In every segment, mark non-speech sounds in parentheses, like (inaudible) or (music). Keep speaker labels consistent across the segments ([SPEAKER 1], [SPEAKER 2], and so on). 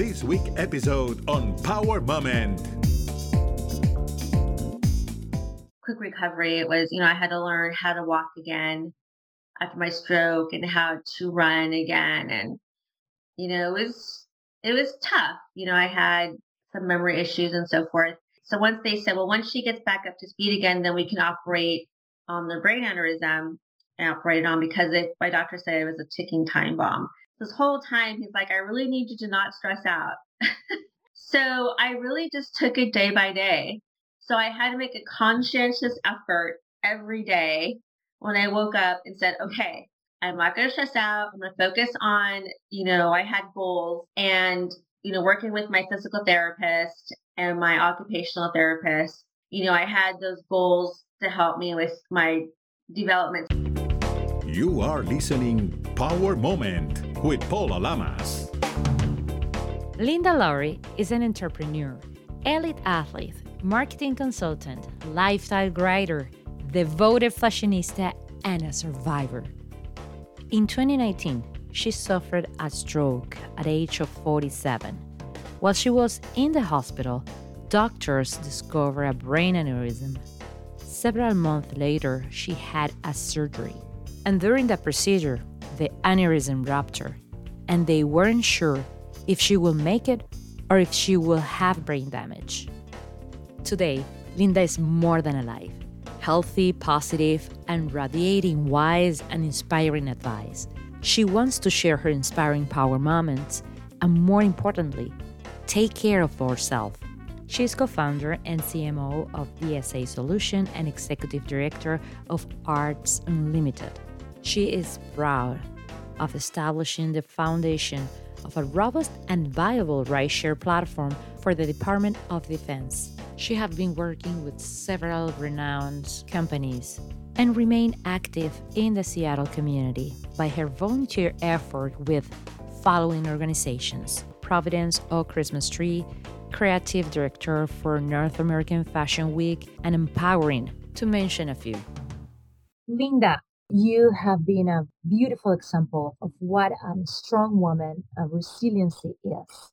[SPEAKER 1] this week episode on Power Moment.
[SPEAKER 2] Quick recovery. It was, you know, I had to learn how to walk again after my stroke and how to run again. And, you know, it was, it was tough. You know, I had some memory issues and so forth. So once they said, well, once she gets back up to speed again, then we can operate on the brain aneurysm and operate on because it, my doctor said it was a ticking time bomb this whole time he's like, I really need you to not stress out. (laughs) so I really just took it day by day. So I had to make a conscientious effort every day when I woke up and said, okay, I'm not going to stress out. I'm going to focus on, you know, I had goals and, you know, working with my physical therapist and my occupational therapist, you know, I had those goals to help me with my development.
[SPEAKER 1] You are listening Power Moment with Paula Lamas.
[SPEAKER 3] Linda Lowry is an entrepreneur, elite athlete, marketing consultant, lifestyle writer, devoted fashionista, and a survivor. In 2019, she suffered a stroke at the age of 47. While she was in the hospital, doctors discovered a brain aneurysm. Several months later, she had a surgery. And during the procedure, the aneurysm rupture, and they weren't sure if she will make it or if she will have brain damage. Today, Linda is more than alive, healthy, positive, and radiating wise and inspiring advice. She wants to share her inspiring power moments and, more importantly, take care of herself. She is co founder and CMO of DSA Solution and executive director of Arts Unlimited. She is proud of establishing the foundation of a robust and viable rideshare platform for the Department of Defense. She has been working with several renowned companies and remain active in the Seattle community by her volunteer effort with following organizations Providence Oak Christmas Tree, creative director for North American Fashion Week, and Empowering, to mention a few. Linda, you have been a beautiful example of what a strong woman of resiliency is.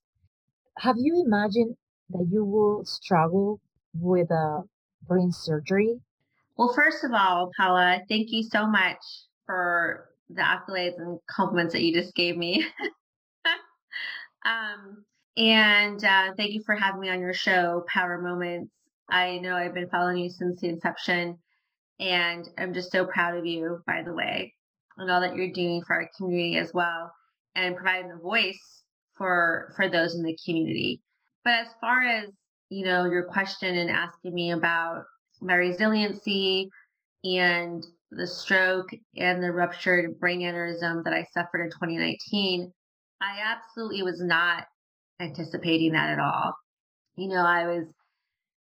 [SPEAKER 3] Have you imagined that you will struggle with a brain surgery?
[SPEAKER 2] Well, first of all, Paula, thank you so much for the accolades and compliments that you just gave me. (laughs) um, and uh, thank you for having me on your show, Power Moments. I know I've been following you since the inception and I'm just so proud of you, by the way, and all that you're doing for our community as well, and providing the voice for for those in the community. But as far as you know, your question and asking me about my resiliency and the stroke and the ruptured brain aneurysm that I suffered in 2019, I absolutely was not anticipating that at all. You know, I was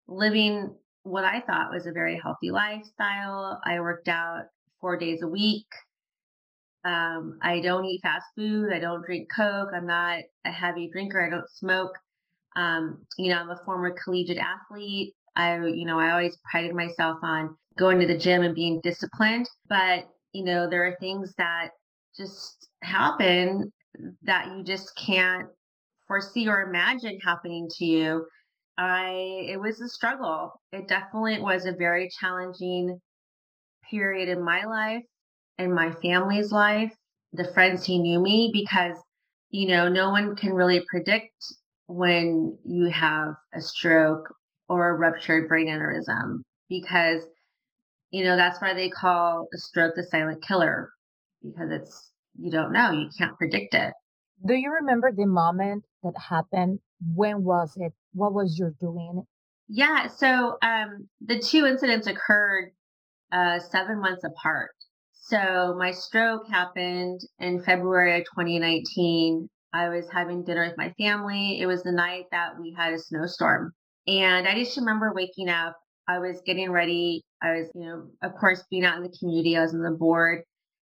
[SPEAKER 2] living what I thought was a very healthy lifestyle. I worked out four days a week. Um, I don't eat fast food. I don't drink Coke. I'm not a heavy drinker. I don't smoke. Um, you know, I'm a former collegiate athlete. I, you know, I always prided myself on going to the gym and being disciplined. But, you know, there are things that just happen that you just can't foresee or imagine happening to you I it was a struggle. It definitely was a very challenging period in my life and my family's life, the friends who knew me because you know, no one can really predict when you have a stroke or a ruptured brain aneurysm because you know, that's why they call a stroke the silent killer because it's you don't know, you can't predict it.
[SPEAKER 3] Do you remember the moment that happened? When was it? What was your doing?
[SPEAKER 2] Yeah, so um, the two incidents occurred uh, seven months apart. So my stroke happened in February of 2019. I was having dinner with my family. It was the night that we had a snowstorm. And I just remember waking up. I was getting ready. I was, you know, of course, being out in the community. I was on the board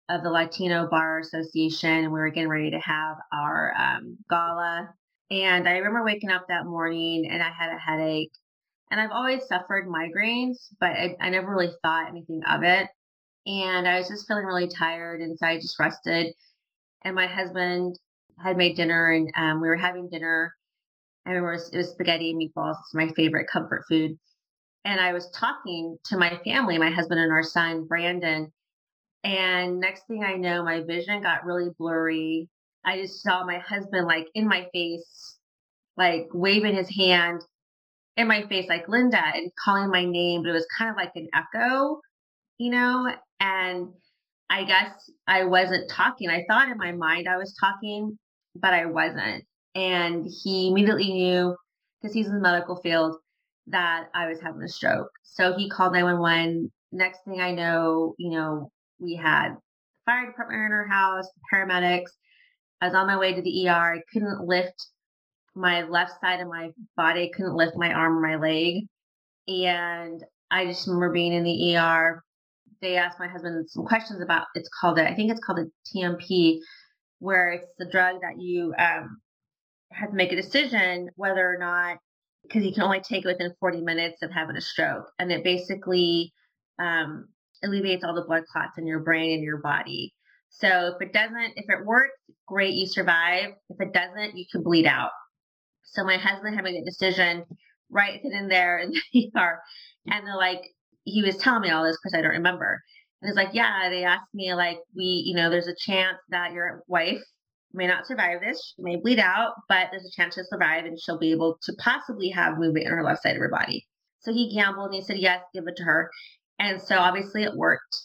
[SPEAKER 2] of the Latino Bar Association, and we were getting ready to have our um, gala. And I remember waking up that morning and I had a headache. And I've always suffered migraines, but I, I never really thought anything of it. And I was just feeling really tired. And so I just rested. And my husband had made dinner and um, we were having dinner. I remember it was, it was spaghetti and meatballs. It's my favorite comfort food. And I was talking to my family, my husband and our son, Brandon. And next thing I know, my vision got really blurry. I just saw my husband like in my face, like waving his hand in my face, like Linda, and calling my name. But it was kind of like an echo, you know? And I guess I wasn't talking. I thought in my mind I was talking, but I wasn't. And he immediately knew because he's in the medical field that I was having a stroke. So he called 911. Next thing I know, you know, we had fire department in our house, paramedics. I was on my way to the ER. I couldn't lift my left side of my body, I couldn't lift my arm or my leg. And I just remember being in the ER. They asked my husband some questions about it's called I think it's called a TMP, where it's the drug that you um, have to make a decision whether or not because you can only take it within 40 minutes of having a stroke. And it basically um, alleviates all the blood clots in your brain and your body. So if it doesn't, if it works, great, you survive. If it doesn't, you can bleed out. So my husband had made a decision right then and there in (laughs) the ER. And they're like, he was telling me all this because I don't remember. And it's like, yeah, they asked me, like, we, you know, there's a chance that your wife may not survive this. She may bleed out, but there's a chance she'll survive and she'll be able to possibly have movement in her left side of her body. So he gambled and he said, yes, give it to her. And so obviously it worked.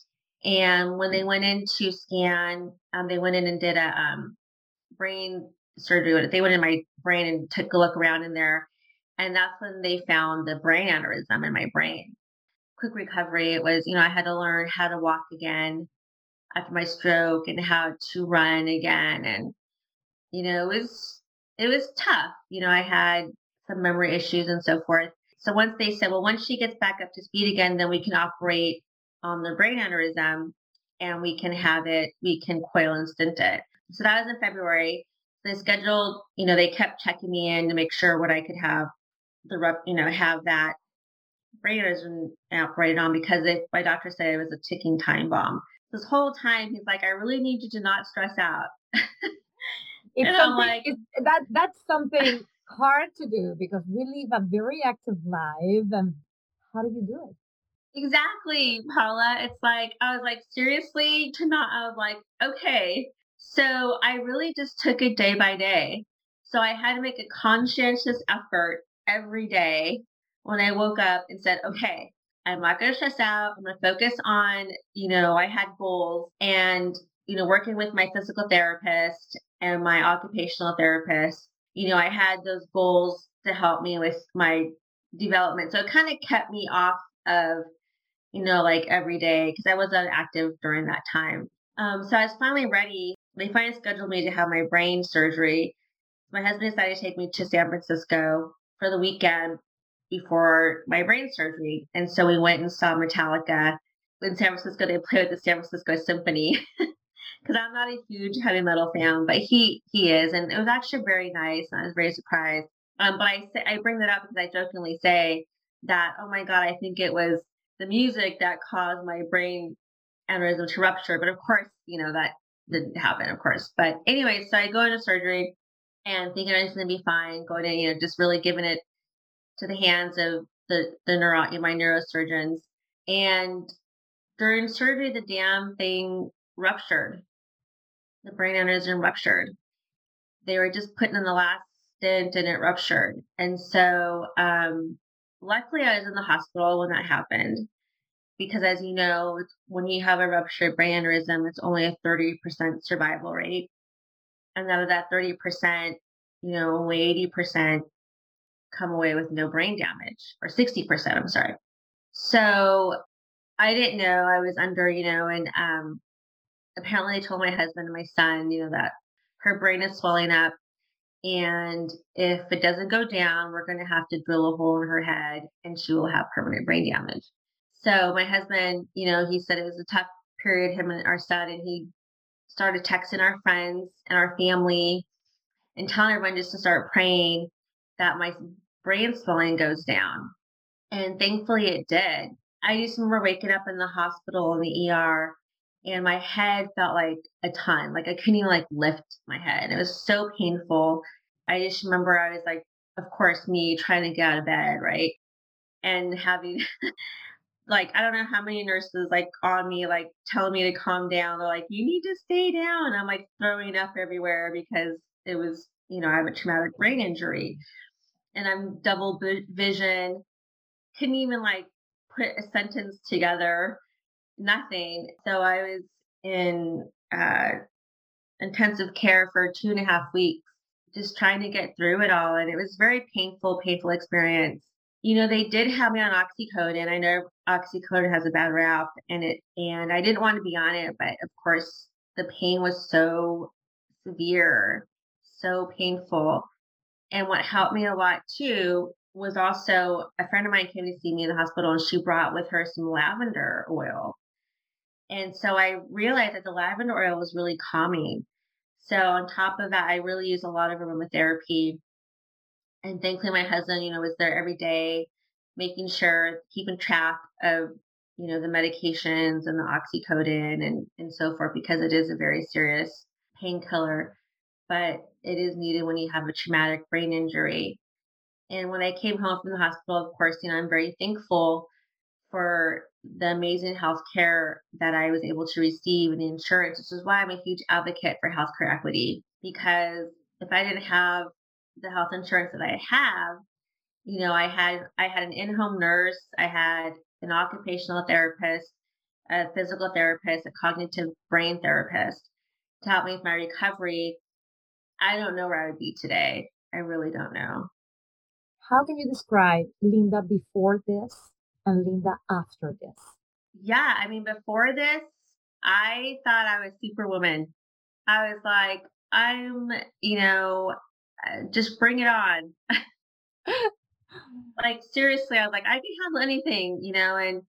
[SPEAKER 2] And when they went in to scan, um, they went in and did a um, brain surgery. They went in my brain and took a look around in there. And that's when they found the brain aneurysm in my brain. Quick recovery. It was, you know, I had to learn how to walk again after my stroke and how to run again. And, you know, it was, it was tough. You know, I had some memory issues and so forth. So once they said, well, once she gets back up to speed again, then we can operate on the brain aneurysm and we can have it, we can coil and stent it. So that was in February. They scheduled, you know, they kept checking me in to make sure what I could have the rep, you know, have that brain aneurysm operated on because if my doctor said it was a ticking time bomb this whole time he's like, I really need you to not stress out.
[SPEAKER 4] it's (laughs) something, like, it's, that that's something hard to do because we live a very active life and how do you do it?
[SPEAKER 2] Exactly, Paula. It's like I was like, seriously, to not I was like, okay. So I really just took it day by day. So I had to make a conscientious effort every day when I woke up and said, okay, I'm not going to stress out. I'm going to focus on, you know, I had goals and, you know, working with my physical therapist and my occupational therapist, you know, I had those goals to help me with my development. So it kind of kept me off of, you know, like every day because I wasn't active during that time. Um, so I was finally ready. They finally scheduled me to have my brain surgery. My husband decided to take me to San Francisco for the weekend before my brain surgery. And so we went and saw Metallica in San Francisco. They played with the San Francisco Symphony (laughs) because I'm not a huge heavy metal fan, but he he is, and it was actually very nice. I was very surprised. Um, but I say I bring that up because I jokingly say that oh my god, I think it was the music that caused my brain aneurysm to rupture. But of course, you know that didn't happen, of course. But anyway, so I go into surgery and thinking it's going to be fine. Going in, you know, just really giving it to the hands of the the neuro my neurosurgeons. And during surgery, the damn thing ruptured. The brain aneurysm ruptured. They were just putting in the last stent and it ruptured. And so, um, luckily, I was in the hospital when that happened because, as you know, when you have a ruptured brain aneurysm, it's only a 30% survival rate. And out of that 30%, you know, only 80% come away with no brain damage or 60%, I'm sorry. So I didn't know I was under, you know, and um, apparently I told my husband and my son, you know, that her brain is swelling up. And if it doesn't go down, we're going to have to drill a hole in her head and she will have permanent brain damage. So my husband, you know, he said it was a tough period, him and our son, and he started texting our friends and our family and telling everyone just to start praying that my brain swelling goes down. And thankfully it did. I just remember waking up in the hospital in the ER and my head felt like a ton. Like I couldn't even like lift my head. It was so painful. I just remember I was like, of course, me trying to get out of bed, right? And having (laughs) like I don't know how many nurses like on me, like telling me to calm down. They're like, you need to stay down. I'm like throwing up everywhere because it was, you know, I have a traumatic brain injury and I'm double vision. Couldn't even like put a sentence together nothing. So I was in uh, intensive care for two and a half weeks, just trying to get through it all. And it was very painful, painful experience. You know, they did have me on oxycodone. I know oxycodone has a bad rap and it, and I didn't want to be on it, but of course the pain was so severe, so painful. And what helped me a lot too was also a friend of mine came to see me in the hospital and she brought with her some lavender oil. And so I realized that the lavender oil was really calming. So on top of that, I really use a lot of aromatherapy. And thankfully, my husband, you know, was there every day, making sure, keeping track of, you know, the medications and the oxycodone and, and so forth, because it is a very serious painkiller. But it is needed when you have a traumatic brain injury. And when I came home from the hospital, of course, you know, I'm very thankful for the amazing health care that I was able to receive and the insurance, which is why I'm a huge advocate for healthcare equity. Because if I didn't have the health insurance that I have, you know, I had I had an in-home nurse, I had an occupational therapist, a physical therapist, a cognitive brain therapist to help me with my recovery. I don't know where I would be today. I really don't know.
[SPEAKER 4] How can you describe Linda before this and Linda after this?
[SPEAKER 2] Yeah, I mean, before this, I thought I was superwoman. I was like, I'm, you know, uh, just bring it on. (laughs) like seriously, I was like, I can handle anything, you know, and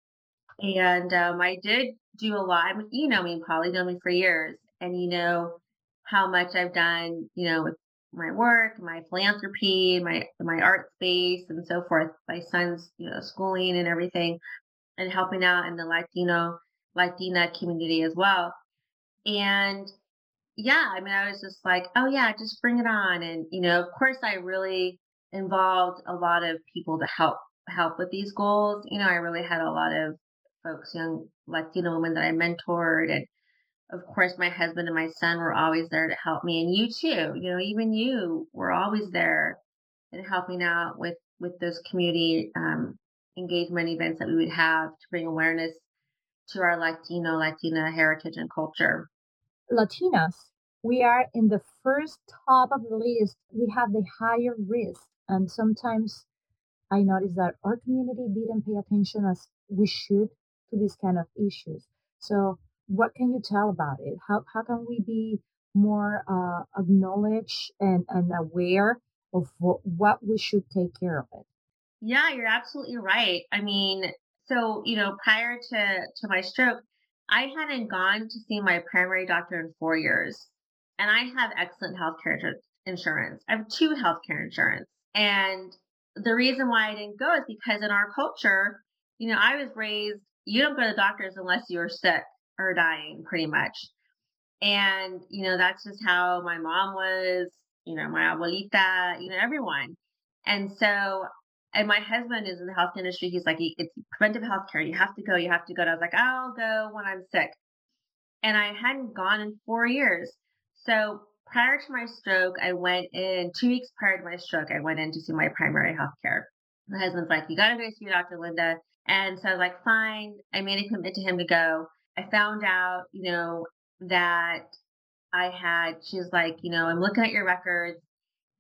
[SPEAKER 2] and um, I did do a lot. I mean, you know me, you know me for years, and you know how much I've done, you know, with my work, my philanthropy, my my art space, and so forth. My son's you know schooling and everything, and helping out in the Latino Latina community as well. And yeah, I mean, I was just like, oh yeah, just bring it on. And you know, of course, I really involved a lot of people to help help with these goals. You know, I really had a lot of folks, young Latino women that I mentored and of course, my husband and my son were always there to help me, and you too. You know, even you were always there and helping out with with those community um, engagement events that we would have to bring awareness to our Latino, Latina heritage and culture.
[SPEAKER 4] Latinas, we are in the first top of the list. We have the higher risk, and sometimes I notice that our community didn't pay attention as we should to these kind of issues. So what can you tell about it? How, how can we be more uh, acknowledged and, and aware of what, what we should take care of it?
[SPEAKER 2] Yeah, you're absolutely right. I mean, so, you know, prior to, to my stroke, I hadn't gone to see my primary doctor in four years. And I have excellent healthcare insurance. I have two healthcare insurance. And the reason why I didn't go is because in our culture, you know, I was raised, you don't go to the doctors unless you're sick are dying pretty much. And, you know, that's just how my mom was, you know, my abuelita, you know, everyone. And so, and my husband is in the health industry. He's like, it's preventive health care. You have to go. You have to go. And I was like, I'll go when I'm sick. And I hadn't gone in four years. So prior to my stroke, I went in two weeks prior to my stroke, I went in to see my primary health care. My husband's like, you got to go see Dr. Linda. And so I was like, fine. I made a commitment to him to go. I found out, you know, that I had, she's like, you know, I'm looking at your records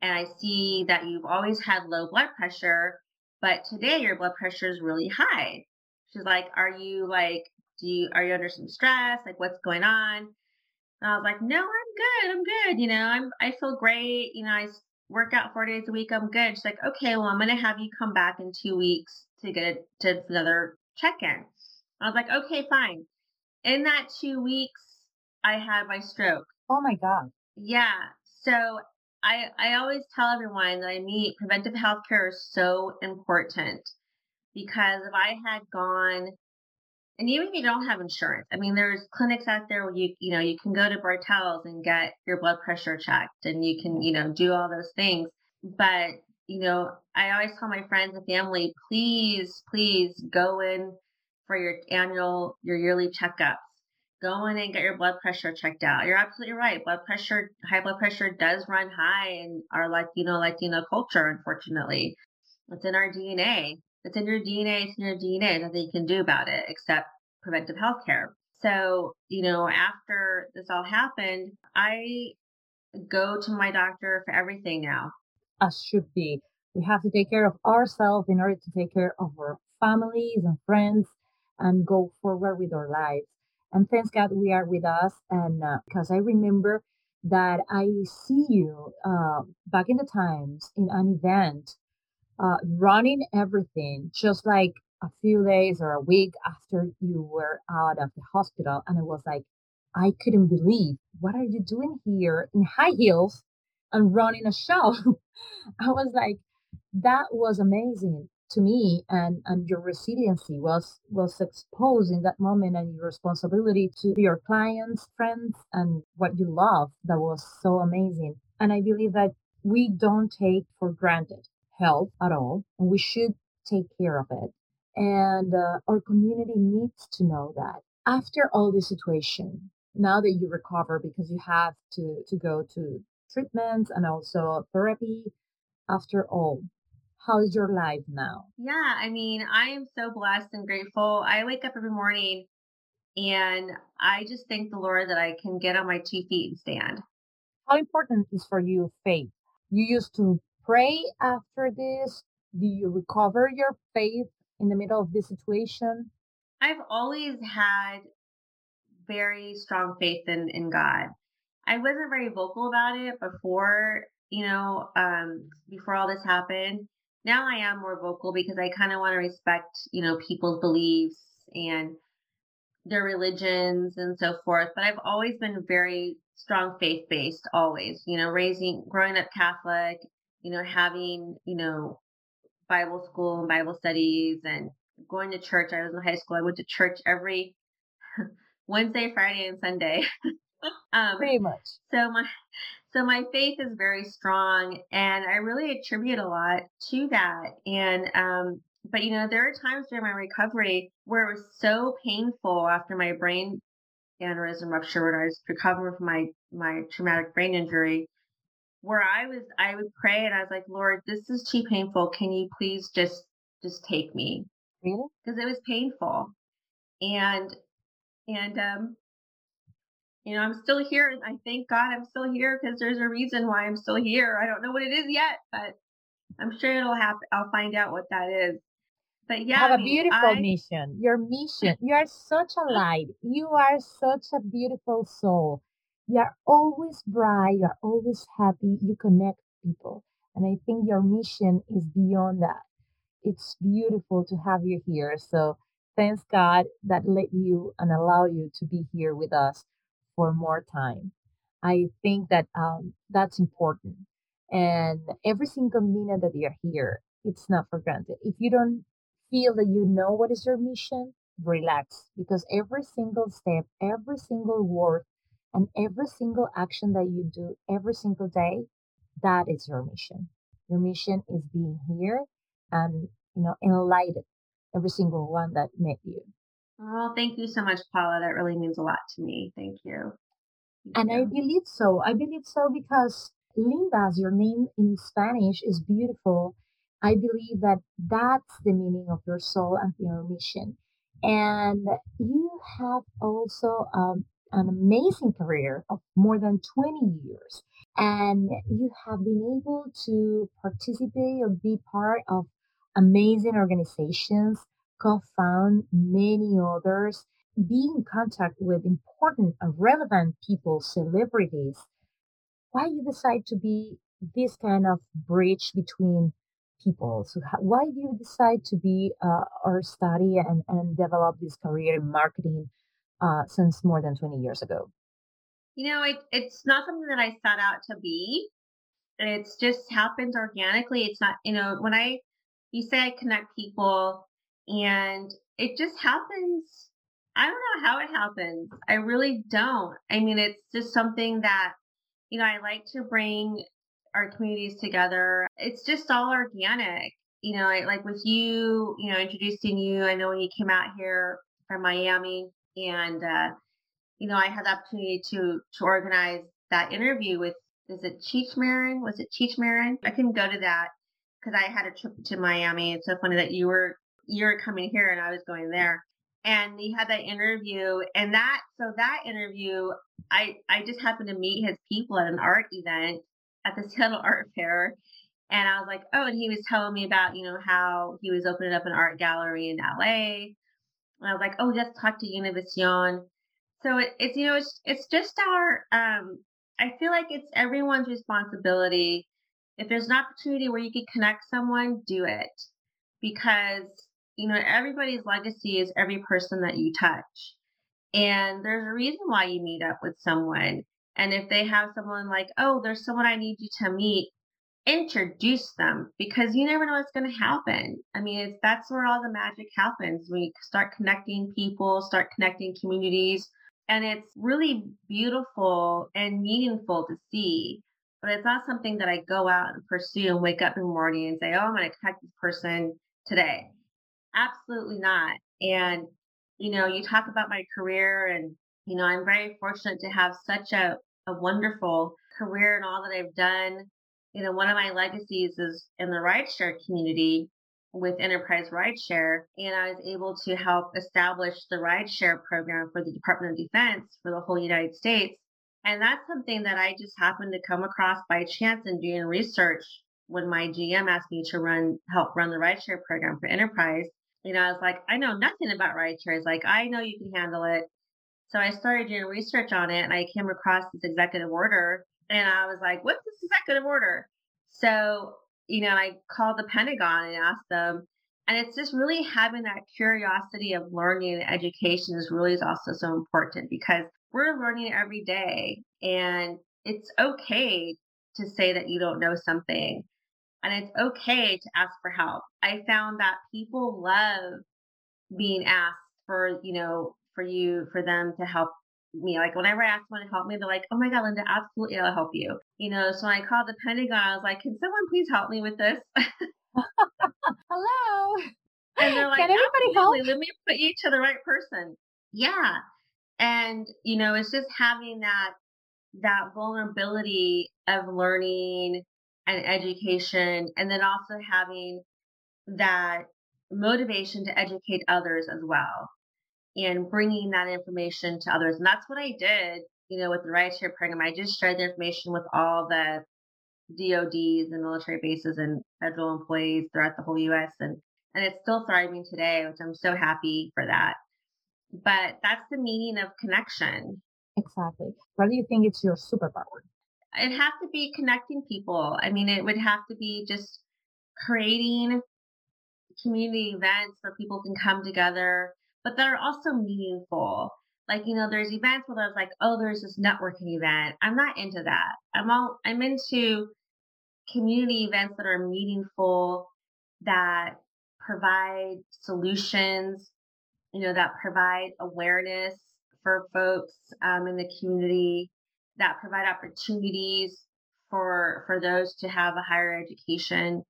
[SPEAKER 2] and I see that you've always had low blood pressure, but today your blood pressure is really high. She's like, are you like, do you, are you under some stress? Like, what's going on? And I was like, no, I'm good. I'm good. You know, I'm, I feel great. You know, I work out four days a week. I'm good. She's like, okay, well, I'm going to have you come back in two weeks to get to another check in. I was like, okay, fine in that two weeks, I had my stroke.
[SPEAKER 4] Oh my God.
[SPEAKER 2] Yeah. So I, I always tell everyone that I meet preventive health care is so important because if I had gone and even if you don't have insurance, I mean, there's clinics out there where you, you know, you can go to Bartell's and get your blood pressure checked and you can, you know, do all those things. But, you know, I always tell my friends and family, please, please go in for your annual, your yearly checkups. Go in and get your blood pressure checked out. You're absolutely right. Blood pressure, high blood pressure does run high in our Latino, Latino culture, unfortunately. It's in our DNA. It's in your DNA. It's in your DNA. Nothing you can do about it except preventive health care. So, you know, after this all happened, I go to my doctor for everything now.
[SPEAKER 4] As should be. We have to take care of ourselves in order to take care of our families and friends and go forward with our lives. And thanks God we are with us. And because uh, I remember that I see you uh, back in the times in an event uh, running everything, just like a few days or a week after you were out of the hospital. And I was like, I couldn't believe, what are you doing here in high heels and running a show? (laughs) I was like, that was amazing to me and and your resiliency was was exposed in that moment and your responsibility to your clients friends and what you love that was so amazing and i believe that we don't take for granted health at all, and we should take care of it. And uh, our community needs to know that after all the situation, now that you recover because you have to, to go to treatments and also therapy, after all, how is your life now?
[SPEAKER 2] Yeah, I mean, I am so blessed and grateful. I wake up every morning and I just thank the Lord that I can get on my two feet and stand.
[SPEAKER 4] How important is for you faith? You used to pray after this? Do you recover your faith in the middle of this situation?
[SPEAKER 2] I've always had very strong faith in, in God. I wasn't very vocal about it before, you know, um, before all this happened. Now I am more vocal because I kind of want to respect, you know, people's beliefs and their religions and so forth. But I've always been very strong faith based, always, you know, raising, growing up Catholic you know, having, you know, Bible school and Bible studies and going to church. I was in high school. I went to church every (laughs) Wednesday, Friday, and Sunday. (laughs)
[SPEAKER 4] um, Pretty much.
[SPEAKER 2] So my so my faith is very strong, and I really attribute a lot to that. And um, but you know, there are times during my recovery where it was so painful after my brain aneurysm rupture when I was recovering from my my traumatic brain injury where I was, I would pray and I was like, Lord, this is too painful. Can you please just, just take me?
[SPEAKER 4] Really?
[SPEAKER 2] Because it was painful. And, and, um, you know, I'm still here. I thank God I'm still here because there's a reason why I'm still here. I don't know what it is yet, but I'm sure it'll happen. I'll find out what that is. But yeah,
[SPEAKER 4] have I mean, a beautiful I... mission. Your mission. (laughs) You are such a light. You are such a beautiful soul you are always bright, you are always happy, you connect people. And I think your mission is beyond that. It's beautiful to have you here. So thanks God that let you and allow you to be here with us for more time. I think that um, that's important. And every single minute that you're here, it's not for granted. If you don't feel that you know what is your mission, relax because every single step, every single word and every single action that you do every single day, that is your mission. Your mission is being here and, you know, enlighten every single one that met you.
[SPEAKER 2] Oh, thank you so much, Paula. That really means a lot to me. Thank you.
[SPEAKER 4] Thank and you. I believe so. I believe so because Linda, as your name in Spanish, is beautiful. I believe that that's the meaning of your soul and your mission. And you have also um, an amazing career of more than 20 years. And you have been able to participate or be part of amazing organizations, co found many others, be in contact with important and relevant people, celebrities. Why you decide to be this kind of bridge between people? So, how, why do you decide to be uh, or study and, and develop this career in marketing uh, since more than 20 years ago?
[SPEAKER 2] You know, it, it's not something that I set out to be. It's just happened organically. It's not, you know, when I, you say I connect people and it just happens I don't know how it happens. I really don't. I mean, it's just something that, you know, I like to bring our communities together. It's just all organic. You know, like with you, you know, introducing you. I know when you came out here from Miami, and uh, you know, I had the opportunity to to organize that interview with is it Cheech Marin? Was it Cheech Marin? I couldn't go to that because I had a trip to Miami. It's so funny that you were you were coming here and I was going there. And he had that interview and that so that interview I I just happened to meet his people at an art event at the Seattle (laughs) Art Fair. And I was like, oh, and he was telling me about, you know, how he was opening up an art gallery in LA. And I was like, oh, just talk to Univision. So it, it's, you know, it's, it's just our, um, I feel like it's everyone's responsibility. If there's an opportunity where you can connect someone, do it because, you know, everybody's legacy is every person that you touch. And there's a reason why you meet up with someone. And if they have someone like, oh, there's someone I need you to meet, introduce them because you never know what's going to happen. I mean, it's that's where all the magic happens when you start connecting people, start connecting communities, and it's really beautiful and meaningful to see. But it's not something that I go out and pursue and wake up in the morning and say, oh, I'm going to connect this person today. Absolutely not. And, you know, you talk about my career, and, you know, I'm very fortunate to have such a, a wonderful career and all that I've done. You know, one of my legacies is in the rideshare community with Enterprise Rideshare, and I was able to help establish the rideshare program for the Department of Defense for the whole United States. And that's something that I just happened to come across by chance in doing research when my GM asked me to run help run the rideshare program for Enterprise. You know, I was like, I know nothing about rideshare. It's like, I know you can handle it. So I started doing research on it and I came across this executive order and I was like, what's this executive order? So you know, I called the Pentagon and asked them. And it's just really having that curiosity of learning and education is really is also so important because we're learning every day. And it's okay to say that you don't know something. And it's okay to ask for help. I found that people love being asked for, you know, for you, for them to help me. Like whenever I ask someone to help me, they're like, "Oh my god, Linda, absolutely, I'll help you." You know, so when I called the Pentagon, I was like, "Can someone please help me with this?" (laughs)
[SPEAKER 4] Hello. (laughs)
[SPEAKER 2] And they're like,
[SPEAKER 4] Can anybody help?
[SPEAKER 2] Let me put you to the right person. Yeah. And you know, it's just having that that vulnerability of learning and education, and then also having that motivation to educate others as well and bringing that information to others. And that's what I did, you know, with the rideshare program. I just shared the information with all the DODs and military bases and federal employees throughout the whole US. And, and it's still thriving today, which I'm so happy for that. But that's the meaning of connection.
[SPEAKER 4] Exactly. What do you think it's your superpower?
[SPEAKER 2] It'd have to be connecting people. I mean, it would have to be just creating community events where people can come together but that are also meaningful. Like, you know, there's events where there's like, oh, there's this networking event. I'm not into that. I'm all I'm into community events that are meaningful, that provide solutions, you know, that provide awareness for folks um, in the community, that provide opportunities for for those to have a higher education.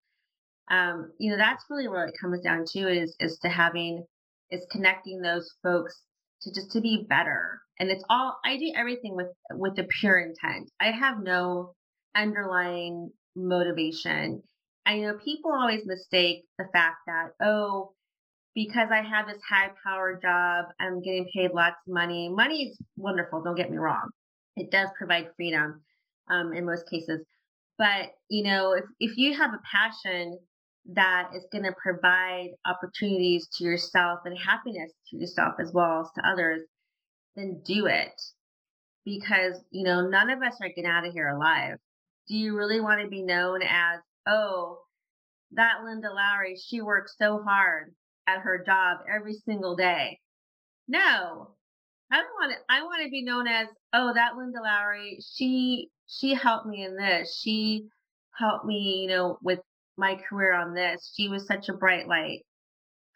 [SPEAKER 2] Um, you know, that's really what it comes down to is is to having is connecting those folks to just to be better. And it's all I do everything with with the pure intent. I have no underlying motivation. I know people always mistake the fact that, oh, because I have this high power job, I'm getting paid lots of money. Money is wonderful, don't get me wrong. It does provide freedom um, in most cases. But, you know, if, if you have a passion that is going to provide opportunities to yourself and happiness to yourself as well as to others, then do it. Because, you know, none of us are getting out of here alive. Do you really want to be known as, oh, that Linda Lowry, she works so hard at her job every single day? No. I don't want to I want to be known as, oh, that Linda Lowry, she she helped me in this. She helped me, you know, with my career on this. She was such a bright light.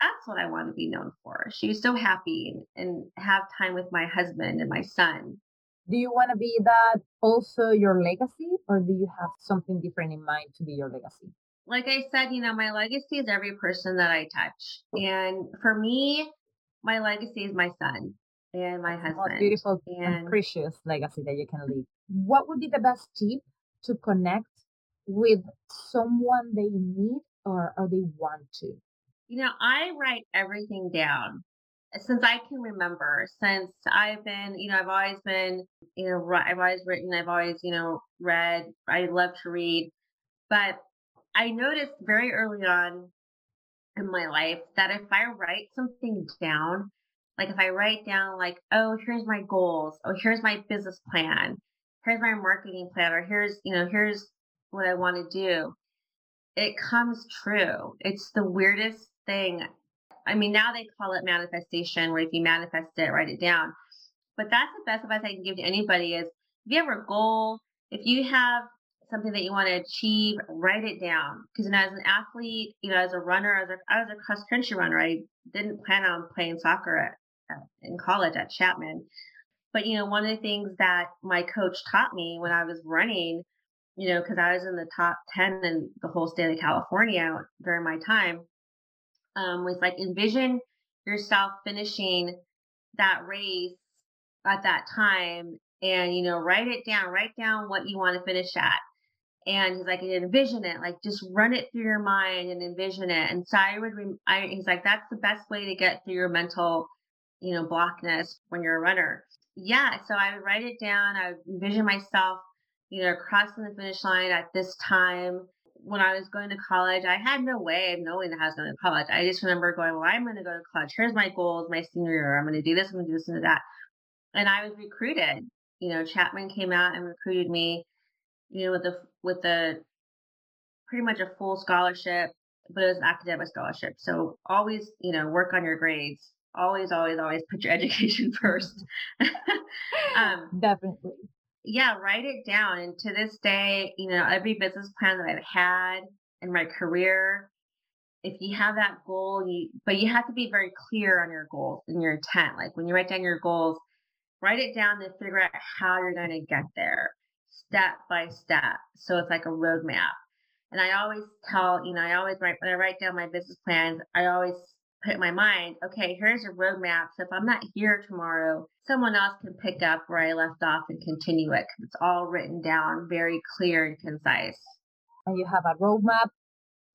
[SPEAKER 2] that's what I want to be known for. She was so happy and, and have time with my husband and my son.
[SPEAKER 4] Do you want to be that also your legacy, or do you have something different in mind to be your legacy?
[SPEAKER 2] Like I said, you know, my legacy is every person that I touch. And for me, my legacy is my son and my husband.
[SPEAKER 4] beautiful and, and precious legacy that you can leave. What would be the best tip to connect with someone they need or, or they want to?
[SPEAKER 2] You know, I write everything down eh, since I can remember, since I've been, you know, I've always been, you know, I've always written, I've always, you know, read, I love to read. But I noticed very early on in my life that if I write something down, like if I write down like, oh, here's my goals, oh, here's my business plan, here's my marketing plan, or here's, you know, here's what I want to do, it comes true. It's the weirdest thing. I mean, now they call it manifestation, where if you manifest it, write it down. But that's the best advice I can give to anybody is if you have a goal, if you have something that you want to achieve, write it down. Because you know, as an athlete, you know, as a runner, as a, I was a cross country runner, I didn't plan on playing soccer at, in college at Chapman. But you know, one of the things that my coach taught me when I was running, you know, because I was in the top ten in the whole state of California during my time, um, was like envision yourself finishing that race at that time and you know write it down write down what you want to finish at and he's like envision it like just run it through your mind and envision it and so i would I, he's like that's the best way to get through your mental you know blockness when you're a runner yeah so i would write it down i would envision myself you know crossing the finish line at this time when I was going to college, I had no way of knowing that I was going to college. I just remember going, well, I'm going to go to college. Here's my goals my senior year. I'm going to do this, I'm going to do this and that. And I was recruited. You know, Chapman came out and recruited me, you know, with a, with a pretty much a full scholarship, but it was an academic scholarship. So always, you know, work on your grades. Always, always, always put your (laughs) education first. (laughs)
[SPEAKER 4] um, Definitely
[SPEAKER 2] yeah, write it down. And to this day, you know, every business plan that I've had in my career, if you have that goal, you but you have to be very clear on your goals and your intent. Like when you write down your goals, write it down and figure out how you're going to get there step by step. So it's like a roadmap. And I always tell, you know, I always write when I write down my business plans, I always put in my mind, okay, here's a roadmap. So if I'm not here tomorrow, someone else can pick up where I left off and continue it it's all written down very clear and concise.
[SPEAKER 4] And you have a roadmap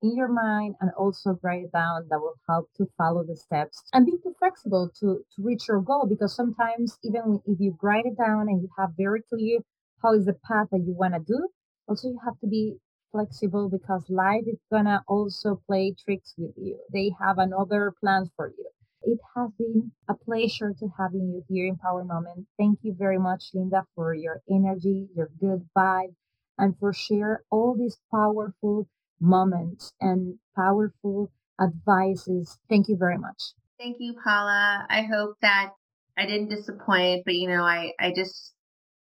[SPEAKER 4] in your mind and also write it down that will help to follow the steps and be too flexible to, to reach your goal because sometimes even if you write it down and you have very clear how is the path that you want to do also you have to be flexible because life is gonna also play tricks with you. They have another plans for you. It has been a pleasure to having you here in Power Moment. Thank you very much, Linda, for your energy, your good vibe, and for share all these powerful moments and powerful advices. Thank you very much.
[SPEAKER 2] Thank you, Paula. I hope that I didn't disappoint, but you know, I, I just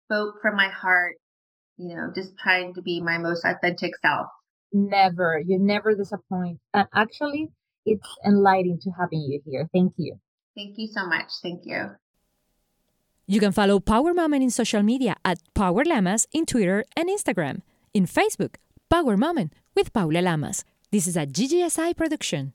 [SPEAKER 2] spoke from my heart you know, just trying to be my most authentic self.
[SPEAKER 4] Never. You never disappoint. And actually, it's enlightening to having you here. Thank you.
[SPEAKER 2] Thank you so much. Thank you.
[SPEAKER 3] You can follow Power Moment in social media at Power Lamas in Twitter and Instagram. In Facebook, Power Moment with Paula Lamas. This is a GGSI production.